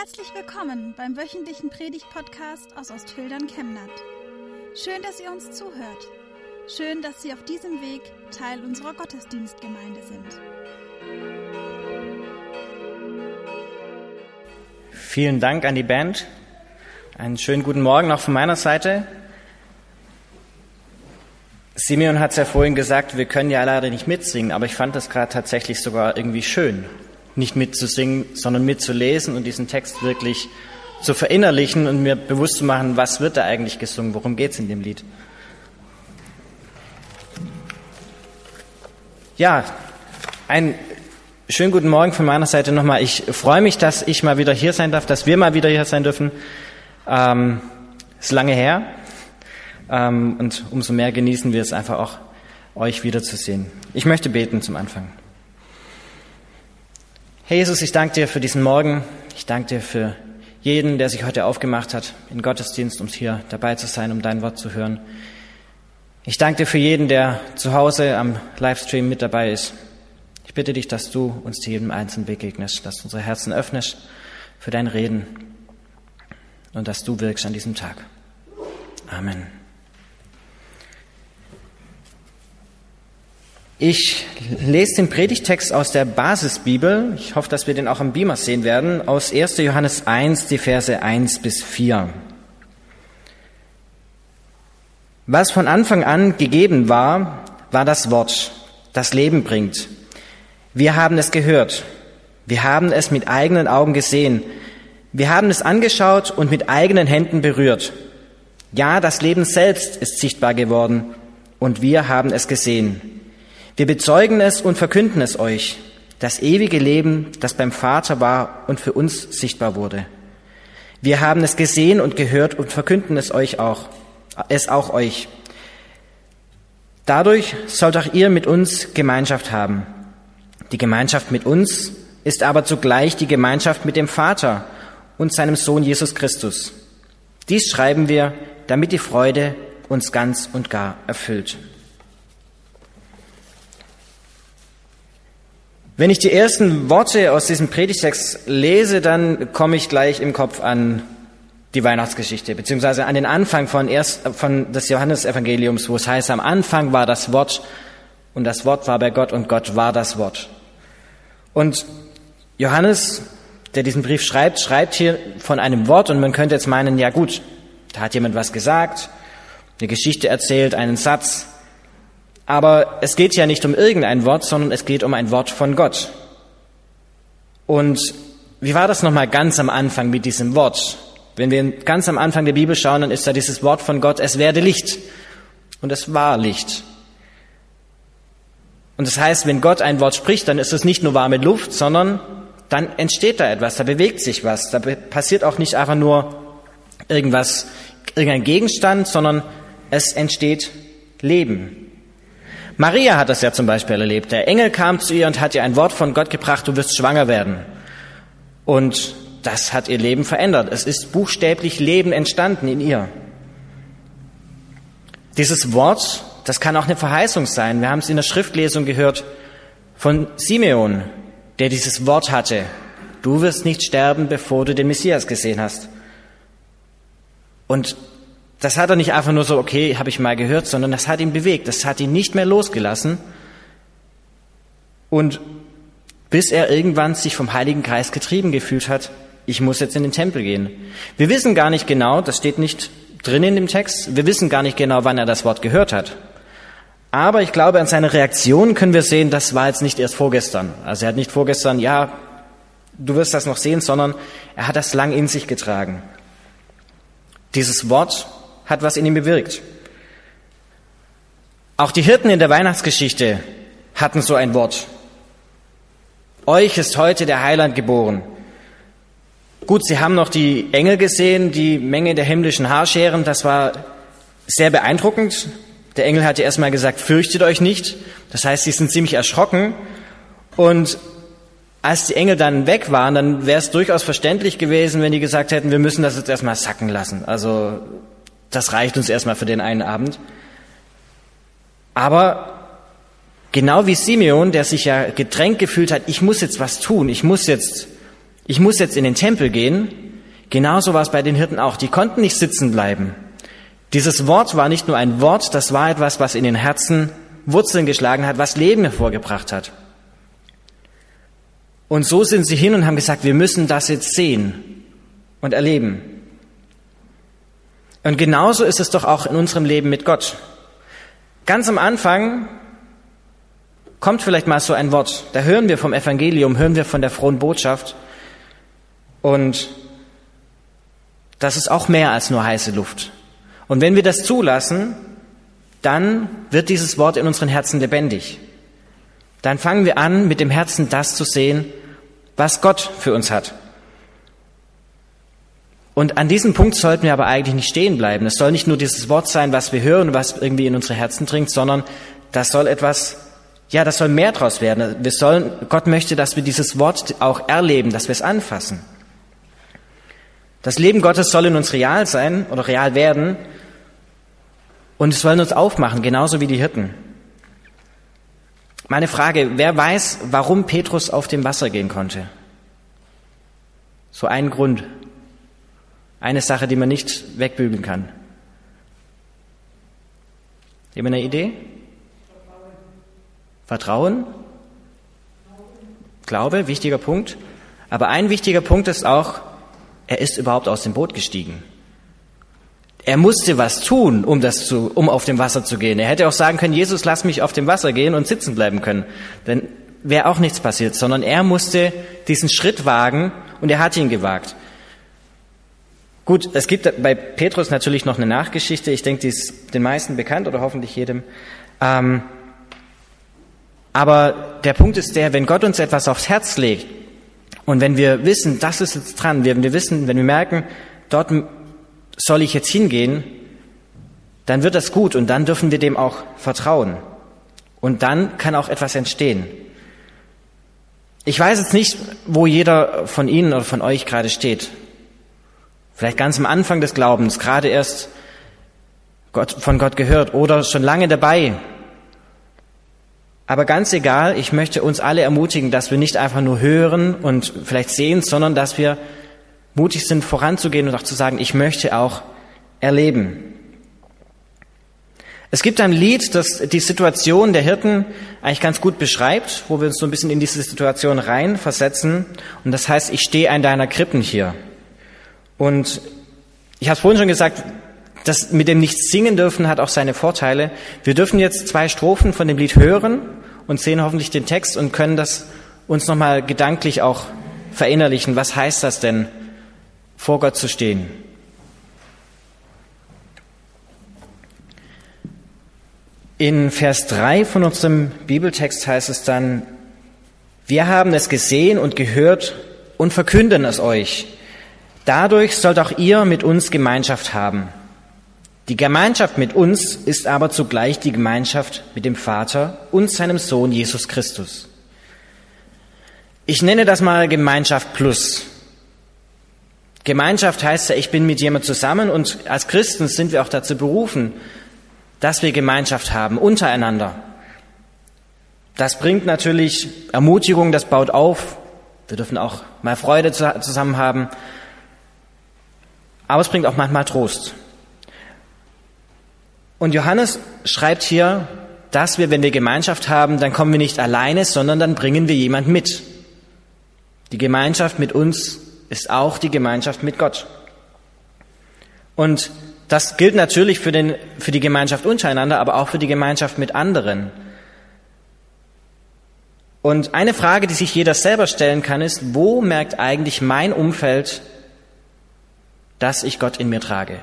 Herzlich willkommen beim wöchentlichen Predigt-Podcast aus Ostfildern Chemnat. Schön, dass ihr uns zuhört. Schön, dass Sie auf diesem Weg Teil unserer Gottesdienstgemeinde sind. Vielen Dank an die Band. Einen schönen guten Morgen auch von meiner Seite. Simeon hat es ja vorhin gesagt, wir können ja leider nicht mitsingen, aber ich fand das gerade tatsächlich sogar irgendwie schön, nicht mitzusingen, sondern mitzulesen und diesen Text wirklich zu verinnerlichen und mir bewusst zu machen, was wird da eigentlich gesungen, worum geht es in dem Lied. Ja, ein schönen guten Morgen von meiner Seite nochmal. Ich freue mich, dass ich mal wieder hier sein darf, dass wir mal wieder hier sein dürfen. Ähm, ist lange her ähm, und umso mehr genießen wir es einfach auch, euch wiederzusehen. Ich möchte beten zum Anfang. Herr Jesus, ich danke dir für diesen Morgen. Ich danke dir für jeden, der sich heute aufgemacht hat in Gottesdienst, um hier dabei zu sein, um dein Wort zu hören. Ich danke dir für jeden, der zu Hause am Livestream mit dabei ist. Ich bitte dich, dass du uns zu jedem Einzelnen begegnest, dass du unsere Herzen öffnest für dein Reden und dass du wirkst an diesem Tag. Amen. Ich lese den Predigtext aus der Basisbibel. Ich hoffe, dass wir den auch am Beamer sehen werden. Aus 1. Johannes 1, die Verse 1 bis 4. Was von Anfang an gegeben war, war das Wort, das Leben bringt. Wir haben es gehört. Wir haben es mit eigenen Augen gesehen. Wir haben es angeschaut und mit eigenen Händen berührt. Ja, das Leben selbst ist sichtbar geworden und wir haben es gesehen. Wir bezeugen es und verkünden es euch, das ewige Leben, das beim Vater war und für uns sichtbar wurde. Wir haben es gesehen und gehört und verkünden es euch auch, es auch euch. Dadurch sollt auch ihr mit uns Gemeinschaft haben. Die Gemeinschaft mit uns ist aber zugleich die Gemeinschaft mit dem Vater und seinem Sohn Jesus Christus. Dies schreiben wir, damit die Freude uns ganz und gar erfüllt. Wenn ich die ersten Worte aus diesem Predigtext lese, dann komme ich gleich im Kopf an die Weihnachtsgeschichte, beziehungsweise an den Anfang von, erst, von des Johannesevangeliums, wo es heißt, am Anfang war das Wort und das Wort war bei Gott und Gott war das Wort. Und Johannes, der diesen Brief schreibt, schreibt hier von einem Wort und man könnte jetzt meinen, ja gut, da hat jemand was gesagt, eine Geschichte erzählt, einen Satz, aber es geht ja nicht um irgendein Wort, sondern es geht um ein Wort von Gott. Und wie war das nochmal ganz am Anfang mit diesem Wort? Wenn wir ganz am Anfang der Bibel schauen, dann ist da dieses Wort von Gott, es werde Licht. Und es war Licht. Und das heißt, wenn Gott ein Wort spricht, dann ist es nicht nur warme Luft, sondern dann entsteht da etwas, da bewegt sich was. Da passiert auch nicht einfach nur irgendwas, irgendein Gegenstand, sondern es entsteht Leben. Maria hat das ja zum Beispiel erlebt. Der Engel kam zu ihr und hat ihr ein Wort von Gott gebracht, du wirst schwanger werden. Und das hat ihr Leben verändert. Es ist buchstäblich Leben entstanden in ihr. Dieses Wort, das kann auch eine Verheißung sein. Wir haben es in der Schriftlesung gehört von Simeon, der dieses Wort hatte. Du wirst nicht sterben, bevor du den Messias gesehen hast. Und das hat er nicht einfach nur so, okay, habe ich mal gehört, sondern das hat ihn bewegt, das hat ihn nicht mehr losgelassen. Und bis er irgendwann sich vom Heiligen Geist getrieben gefühlt hat, ich muss jetzt in den Tempel gehen. Wir wissen gar nicht genau, das steht nicht drin in dem Text, wir wissen gar nicht genau, wann er das Wort gehört hat. Aber ich glaube, an seiner Reaktion können wir sehen, das war jetzt nicht erst vorgestern. Also er hat nicht vorgestern, ja, du wirst das noch sehen, sondern er hat das lang in sich getragen. Dieses Wort hat was in ihm bewirkt. Auch die Hirten in der Weihnachtsgeschichte hatten so ein Wort. Euch ist heute der Heiland geboren. Gut, sie haben noch die Engel gesehen, die Menge der himmlischen Haarscheren, das war sehr beeindruckend. Der Engel hatte erstmal gesagt, fürchtet euch nicht. Das heißt, sie sind ziemlich erschrocken. Und als die Engel dann weg waren, dann wäre es durchaus verständlich gewesen, wenn die gesagt hätten, wir müssen das jetzt erstmal sacken lassen. Also das reicht uns erstmal für den einen Abend. Aber genau wie Simeon, der sich ja gedrängt gefühlt hat, ich muss jetzt was tun, ich muss jetzt, ich muss jetzt in den Tempel gehen. Genauso war es bei den Hirten auch. Die konnten nicht sitzen bleiben. Dieses Wort war nicht nur ein Wort, das war etwas, was in den Herzen Wurzeln geschlagen hat, was Leben hervorgebracht hat. Und so sind sie hin und haben gesagt, wir müssen das jetzt sehen und erleben. Und genauso ist es doch auch in unserem Leben mit Gott. Ganz am Anfang kommt vielleicht mal so ein Wort. Da hören wir vom Evangelium, hören wir von der frohen Botschaft. Und das ist auch mehr als nur heiße Luft. Und wenn wir das zulassen, dann wird dieses Wort in unseren Herzen lebendig. Dann fangen wir an, mit dem Herzen das zu sehen, was Gott für uns hat. Und an diesem Punkt sollten wir aber eigentlich nicht stehen bleiben. Es soll nicht nur dieses Wort sein, was wir hören, was irgendwie in unsere Herzen dringt, sondern das soll etwas, ja, das soll mehr draus werden. Wir sollen, Gott möchte, dass wir dieses Wort auch erleben, dass wir es anfassen. Das Leben Gottes soll in uns real sein oder real werden und es soll uns aufmachen, genauso wie die Hirten. Meine Frage, wer weiß, warum Petrus auf dem Wasser gehen konnte? So ein Grund. Eine Sache, die man nicht wegbügeln kann. Jemand eine Idee? Vertrauen? Glaube, wichtiger Punkt. Aber ein wichtiger Punkt ist auch, er ist überhaupt aus dem Boot gestiegen. Er musste was tun, um das zu, um auf dem Wasser zu gehen. Er hätte auch sagen können, Jesus, lass mich auf dem Wasser gehen und sitzen bleiben können. Dann wäre auch nichts passiert, sondern er musste diesen Schritt wagen und er hat ihn gewagt. Gut, es gibt bei Petrus natürlich noch eine Nachgeschichte. Ich denke, die ist den meisten bekannt oder hoffentlich jedem. Ähm, aber der Punkt ist der, wenn Gott uns etwas aufs Herz legt, und wenn wir wissen, das ist jetzt dran, wenn wir wissen, wenn wir merken, dort soll ich jetzt hingehen, dann wird das gut und dann dürfen wir dem auch vertrauen. Und dann kann auch etwas entstehen. Ich weiß jetzt nicht, wo jeder von Ihnen oder von euch gerade steht. Vielleicht ganz am Anfang des Glaubens, gerade erst Gott, von Gott gehört oder schon lange dabei, aber ganz egal, ich möchte uns alle ermutigen, dass wir nicht einfach nur hören und vielleicht sehen, sondern dass wir mutig sind, voranzugehen und auch zu sagen, ich möchte auch erleben. Es gibt ein Lied, das die Situation der Hirten eigentlich ganz gut beschreibt, wo wir uns so ein bisschen in diese Situation reinversetzen. Und das heißt, ich stehe an deiner Krippen hier. Und ich habe vorhin schon gesagt, das mit dem nicht singen dürfen hat auch seine Vorteile. Wir dürfen jetzt zwei Strophen von dem Lied hören und sehen hoffentlich den Text und können das uns nochmal gedanklich auch verinnerlichen. Was heißt das denn, vor Gott zu stehen? In Vers 3 von unserem Bibeltext heißt es dann, wir haben es gesehen und gehört und verkünden es euch. Dadurch sollt auch ihr mit uns Gemeinschaft haben. Die Gemeinschaft mit uns ist aber zugleich die Gemeinschaft mit dem Vater und seinem Sohn Jesus Christus. Ich nenne das mal Gemeinschaft plus. Gemeinschaft heißt ja, ich bin mit jemand zusammen und als Christen sind wir auch dazu berufen, dass wir Gemeinschaft haben untereinander. Das bringt natürlich Ermutigung, das baut auf. Wir dürfen auch mal Freude zusammen haben. Aber es bringt auch manchmal Trost. Und Johannes schreibt hier, dass wir, wenn wir Gemeinschaft haben, dann kommen wir nicht alleine, sondern dann bringen wir jemand mit. Die Gemeinschaft mit uns ist auch die Gemeinschaft mit Gott. Und das gilt natürlich für, den, für die Gemeinschaft untereinander, aber auch für die Gemeinschaft mit anderen. Und eine Frage, die sich jeder selber stellen kann, ist, wo merkt eigentlich mein Umfeld, dass ich Gott in mir trage?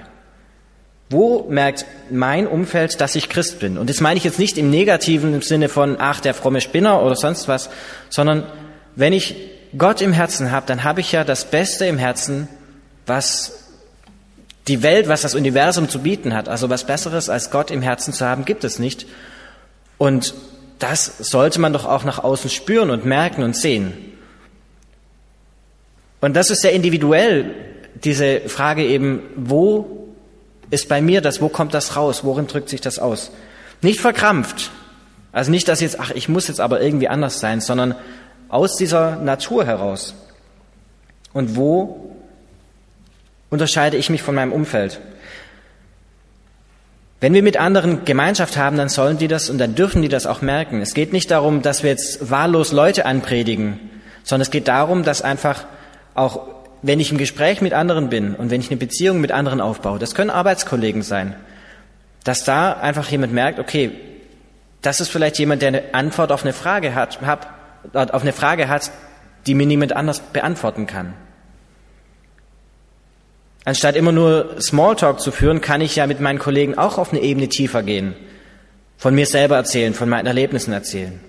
Wo merkt mein Umfeld, dass ich Christ bin? Und das meine ich jetzt nicht im negativen Sinne von, ach, der fromme Spinner oder sonst was, sondern wenn ich Gott im Herzen habe, dann habe ich ja das Beste im Herzen, was die Welt, was das Universum zu bieten hat. Also was Besseres als Gott im Herzen zu haben, gibt es nicht. Und das sollte man doch auch nach außen spüren und merken und sehen. Und das ist sehr individuell, diese Frage eben, wo ist bei mir das, wo kommt das raus, worin drückt sich das aus? Nicht verkrampft. Also nicht, dass jetzt, ach, ich muss jetzt aber irgendwie anders sein, sondern aus dieser Natur heraus. und wo unterscheide ich mich von meinem Umfeld. Wenn wir mit anderen Gemeinschaft haben, dann sollen die das und dann dürfen die das auch merken. Es geht nicht darum, dass wir jetzt wahllos Leute anpredigen, sondern es geht darum, dass einfach auch, wenn ich im Gespräch mit anderen bin und wenn ich eine Beziehung mit anderen aufbaue, das können Arbeitskollegen sein, dass da einfach jemand merkt, okay, das ist vielleicht jemand, der eine Antwort auf eine Frage hat, auf eine Frage hat, die mir niemand anders beantworten kann. Anstatt immer nur Smalltalk zu führen, kann ich ja mit meinen Kollegen auch auf eine Ebene tiefer gehen, von mir selber erzählen, von meinen Erlebnissen erzählen.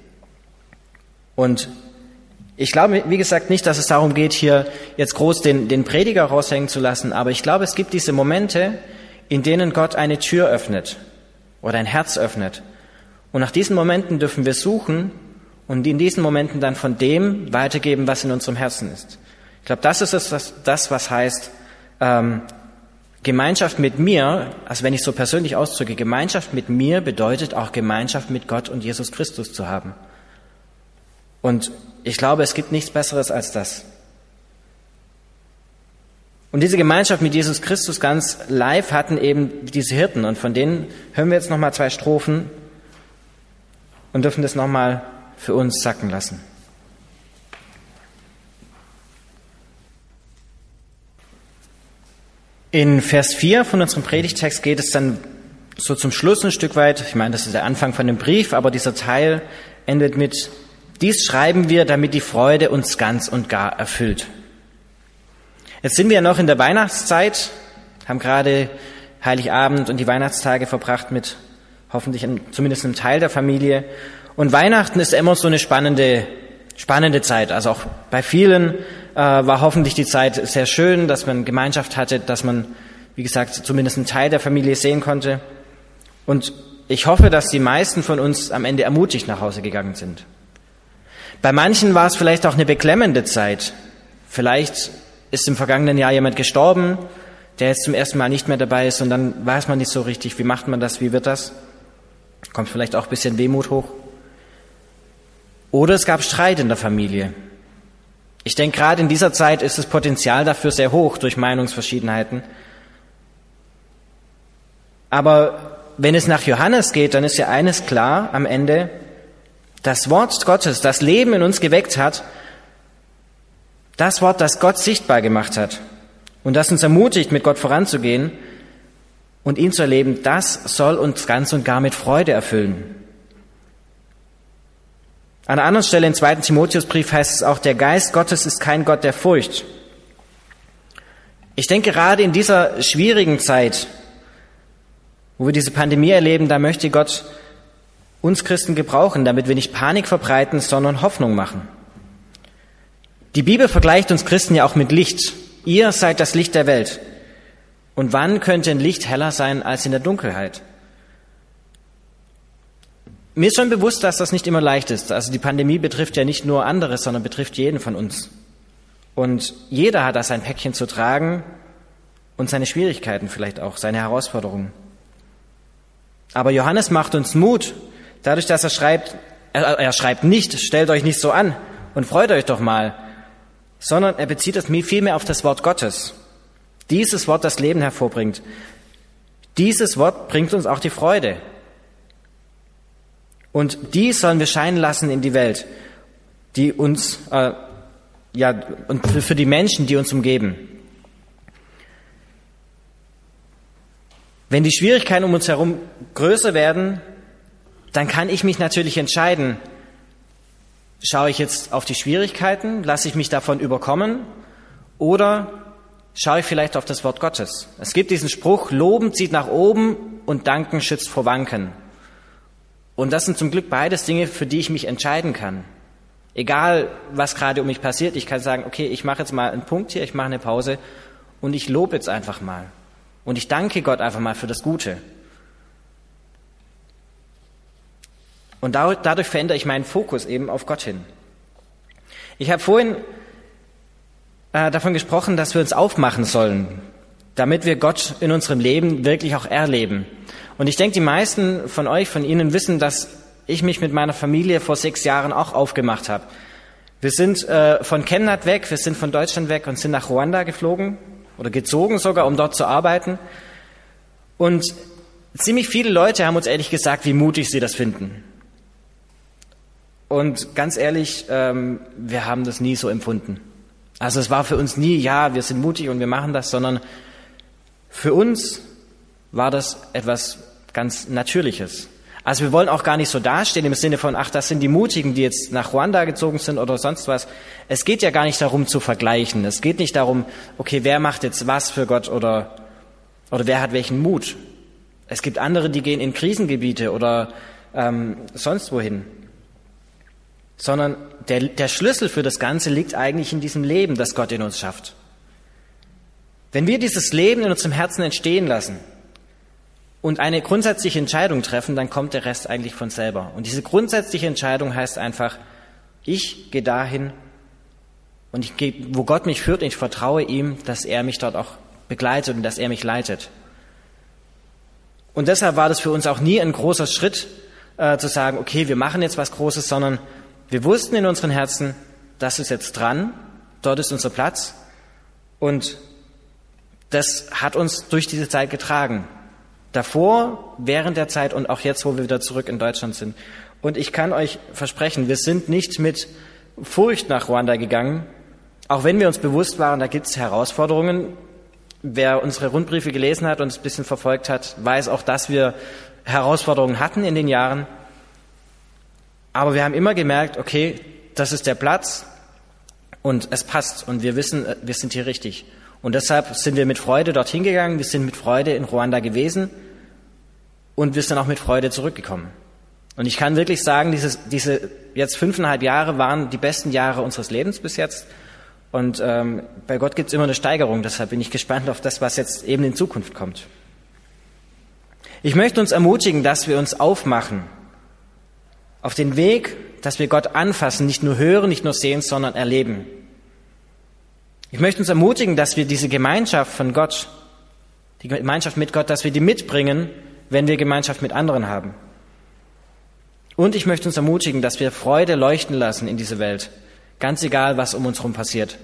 Und ich glaube, wie gesagt, nicht, dass es darum geht, hier jetzt groß den, den Prediger raushängen zu lassen, aber ich glaube, es gibt diese Momente, in denen Gott eine Tür öffnet oder ein Herz öffnet. Und nach diesen Momenten dürfen wir suchen und in diesen Momenten dann von dem weitergeben, was in unserem Herzen ist. Ich glaube, das ist es, das, was heißt, ähm, Gemeinschaft mit mir, also wenn ich so persönlich ausdrücke, Gemeinschaft mit mir bedeutet auch Gemeinschaft mit Gott und Jesus Christus zu haben. Und ich glaube, es gibt nichts Besseres als das. Und diese Gemeinschaft mit Jesus Christus ganz live hatten eben diese Hirten. Und von denen hören wir jetzt nochmal zwei Strophen und dürfen das nochmal für uns sacken lassen. In Vers 4 von unserem Predigtext geht es dann so zum Schluss ein Stück weit. Ich meine, das ist der Anfang von dem Brief, aber dieser Teil endet mit, dies schreiben wir, damit die Freude uns ganz und gar erfüllt. Jetzt sind wir noch in der Weihnachtszeit, haben gerade Heiligabend und die Weihnachtstage verbracht mit hoffentlich einem, zumindest einem Teil der Familie. Und Weihnachten ist immer so eine spannende, spannende Zeit. Also auch bei vielen äh, war hoffentlich die Zeit sehr schön, dass man Gemeinschaft hatte, dass man, wie gesagt, zumindest einen Teil der Familie sehen konnte. Und ich hoffe, dass die meisten von uns am Ende ermutigt nach Hause gegangen sind. Bei manchen war es vielleicht auch eine beklemmende Zeit. Vielleicht ist im vergangenen Jahr jemand gestorben, der jetzt zum ersten Mal nicht mehr dabei ist und dann weiß man nicht so richtig, wie macht man das, wie wird das. Kommt vielleicht auch ein bisschen Wehmut hoch. Oder es gab Streit in der Familie. Ich denke, gerade in dieser Zeit ist das Potenzial dafür sehr hoch durch Meinungsverschiedenheiten. Aber wenn es nach Johannes geht, dann ist ja eines klar am Ende, das Wort Gottes, das Leben in uns geweckt hat, das Wort, das Gott sichtbar gemacht hat und das uns ermutigt, mit Gott voranzugehen und ihn zu erleben, das soll uns ganz und gar mit Freude erfüllen. An einer anderen Stelle im zweiten Timotheusbrief heißt es auch, der Geist Gottes ist kein Gott der Furcht. Ich denke, gerade in dieser schwierigen Zeit, wo wir diese Pandemie erleben, da möchte Gott uns Christen gebrauchen, damit wir nicht Panik verbreiten, sondern Hoffnung machen. Die Bibel vergleicht uns Christen ja auch mit Licht. Ihr seid das Licht der Welt. Und wann könnte ein Licht heller sein als in der Dunkelheit? Mir ist schon bewusst, dass das nicht immer leicht ist. Also die Pandemie betrifft ja nicht nur andere, sondern betrifft jeden von uns. Und jeder hat da sein Päckchen zu tragen und seine Schwierigkeiten vielleicht auch, seine Herausforderungen. Aber Johannes macht uns Mut, dadurch, dass er schreibt, er, schreibt nicht, stellt euch nicht so an und freut euch doch mal, sondern er bezieht es vielmehr auf das Wort Gottes. Dieses Wort das Leben hervorbringt. Dieses Wort bringt uns auch die Freude. Und dies sollen wir scheinen lassen in die Welt, die uns, äh, ja, und für die Menschen, die uns umgeben. Wenn die Schwierigkeiten um uns herum größer werden, dann kann ich mich natürlich entscheiden, schaue ich jetzt auf die Schwierigkeiten, lasse ich mich davon überkommen oder schaue ich vielleicht auf das Wort Gottes. Es gibt diesen Spruch, Loben zieht nach oben und Danken schützt vor Wanken. Und das sind zum Glück beides Dinge, für die ich mich entscheiden kann. Egal, was gerade um mich passiert, ich kann sagen, okay, ich mache jetzt mal einen Punkt hier, ich mache eine Pause und ich lobe jetzt einfach mal. Und ich danke Gott einfach mal für das Gute. Und dadurch verändere ich meinen Fokus eben auf Gott hin. Ich habe vorhin äh, davon gesprochen, dass wir uns aufmachen sollen, damit wir Gott in unserem Leben wirklich auch erleben. Und ich denke, die meisten von euch, von Ihnen wissen, dass ich mich mit meiner Familie vor sechs Jahren auch aufgemacht habe. Wir sind äh, von Chemnat weg, wir sind von Deutschland weg und sind nach Ruanda geflogen oder gezogen sogar, um dort zu arbeiten. Und ziemlich viele Leute haben uns ehrlich gesagt, wie mutig sie das finden. Und ganz ehrlich, ähm, wir haben das nie so empfunden. Also es war für uns nie, ja, wir sind mutig und wir machen das, sondern für uns war das etwas ganz Natürliches. Also wir wollen auch gar nicht so dastehen im Sinne von, ach, das sind die Mutigen, die jetzt nach Ruanda gezogen sind oder sonst was. Es geht ja gar nicht darum zu vergleichen. Es geht nicht darum, okay, wer macht jetzt was für Gott oder, oder wer hat welchen Mut. Es gibt andere, die gehen in Krisengebiete oder ähm, sonst wohin. Sondern der, der Schlüssel für das Ganze liegt eigentlich in diesem Leben, das Gott in uns schafft. Wenn wir dieses Leben in unserem Herzen entstehen lassen, und eine grundsätzliche Entscheidung treffen, dann kommt der Rest eigentlich von selber. Und diese grundsätzliche Entscheidung heißt einfach, ich gehe dahin und ich gehe, wo Gott mich führt, ich vertraue ihm, dass er mich dort auch begleitet und dass er mich leitet. Und deshalb war das für uns auch nie ein großer Schritt, äh, zu sagen, okay, wir machen jetzt was Großes, sondern wir wussten in unseren Herzen, das ist jetzt dran, dort ist unser Platz und das hat uns durch diese Zeit getragen. Davor, während der Zeit und auch jetzt, wo wir wieder zurück in Deutschland sind. Und ich kann euch versprechen, wir sind nicht mit Furcht nach Ruanda gegangen, auch wenn wir uns bewusst waren, da gibt es Herausforderungen. Wer unsere Rundbriefe gelesen hat und es ein bisschen verfolgt hat, weiß auch, dass wir Herausforderungen hatten in den Jahren. Aber wir haben immer gemerkt, okay, das ist der Platz und es passt und wir wissen, wir sind hier richtig. Und deshalb sind wir mit Freude dorthin gegangen, wir sind mit Freude in Ruanda gewesen und wir sind auch mit Freude zurückgekommen. Und ich kann wirklich sagen, dieses, diese jetzt fünfeinhalb Jahre waren die besten Jahre unseres Lebens bis jetzt. Und ähm, bei Gott gibt es immer eine Steigerung, deshalb bin ich gespannt auf das, was jetzt eben in Zukunft kommt. Ich möchte uns ermutigen, dass wir uns aufmachen auf den Weg, dass wir Gott anfassen, nicht nur hören, nicht nur sehen, sondern erleben. Ich möchte uns ermutigen, dass wir diese Gemeinschaft von Gott, die Gemeinschaft mit Gott, dass wir die mitbringen, wenn wir Gemeinschaft mit anderen haben. Und ich möchte uns ermutigen, dass wir Freude leuchten lassen in diese Welt, ganz egal, was um uns herum passiert.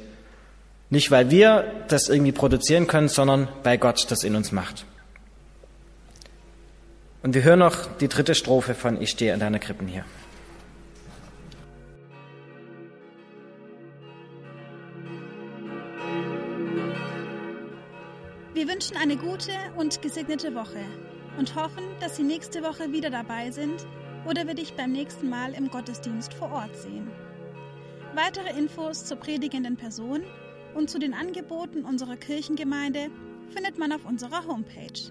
Nicht, weil wir das irgendwie produzieren können, sondern weil Gott das in uns macht. Und wir hören noch die dritte Strophe von Ich stehe an deiner Krippen hier. Wir wünschen eine gute und gesegnete Woche und hoffen, dass Sie nächste Woche wieder dabei sind oder wir dich beim nächsten Mal im Gottesdienst vor Ort sehen. Weitere Infos zur predigenden Person und zu den Angeboten unserer Kirchengemeinde findet man auf unserer Homepage